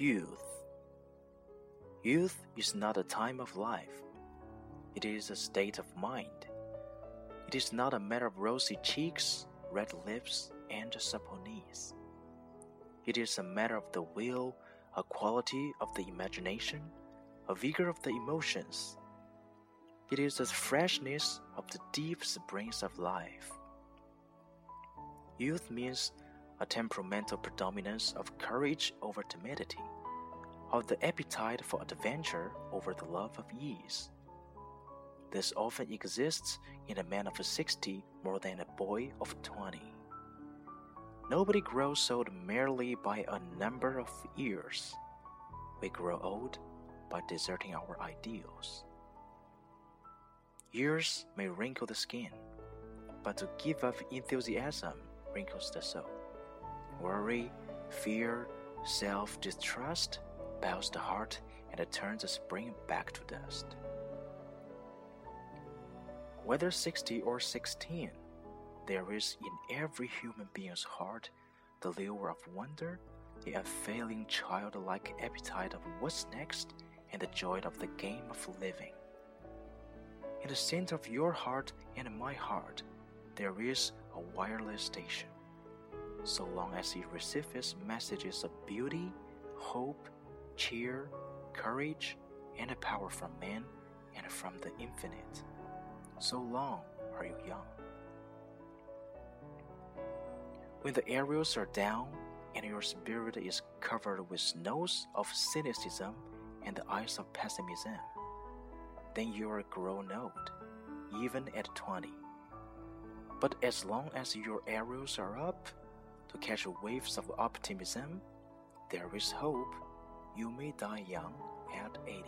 Youth. Youth is not a time of life, it is a state of mind. It is not a matter of rosy cheeks, red lips, and supple knees. It is a matter of the will, a quality of the imagination, a vigor of the emotions. It is the freshness of the deep springs of life. Youth means a temperamental predominance of courage over timidity, of the appetite for adventure over the love of ease. This often exists in a man of 60 more than a boy of 20. Nobody grows old merely by a number of years. We grow old by deserting our ideals. Years may wrinkle the skin, but to give up enthusiasm wrinkles the soul. Worry, fear, self distrust bows the heart and it turns the spring back to dust. Whether 60 or 16, there is in every human being's heart the lure of wonder, the unfailing childlike appetite of what's next, and the joy of the game of living. In the center of your heart and my heart, there is a wireless station so long as he receives messages of beauty, hope, cheer, courage, and a power from man and from the infinite. So long are you young. When the aerials are down and your spirit is covered with snows of cynicism and the ice of pessimism, then you are grown old, even at 20. But as long as your aerials are up, to catch waves of optimism, there is hope. You may die young at 80.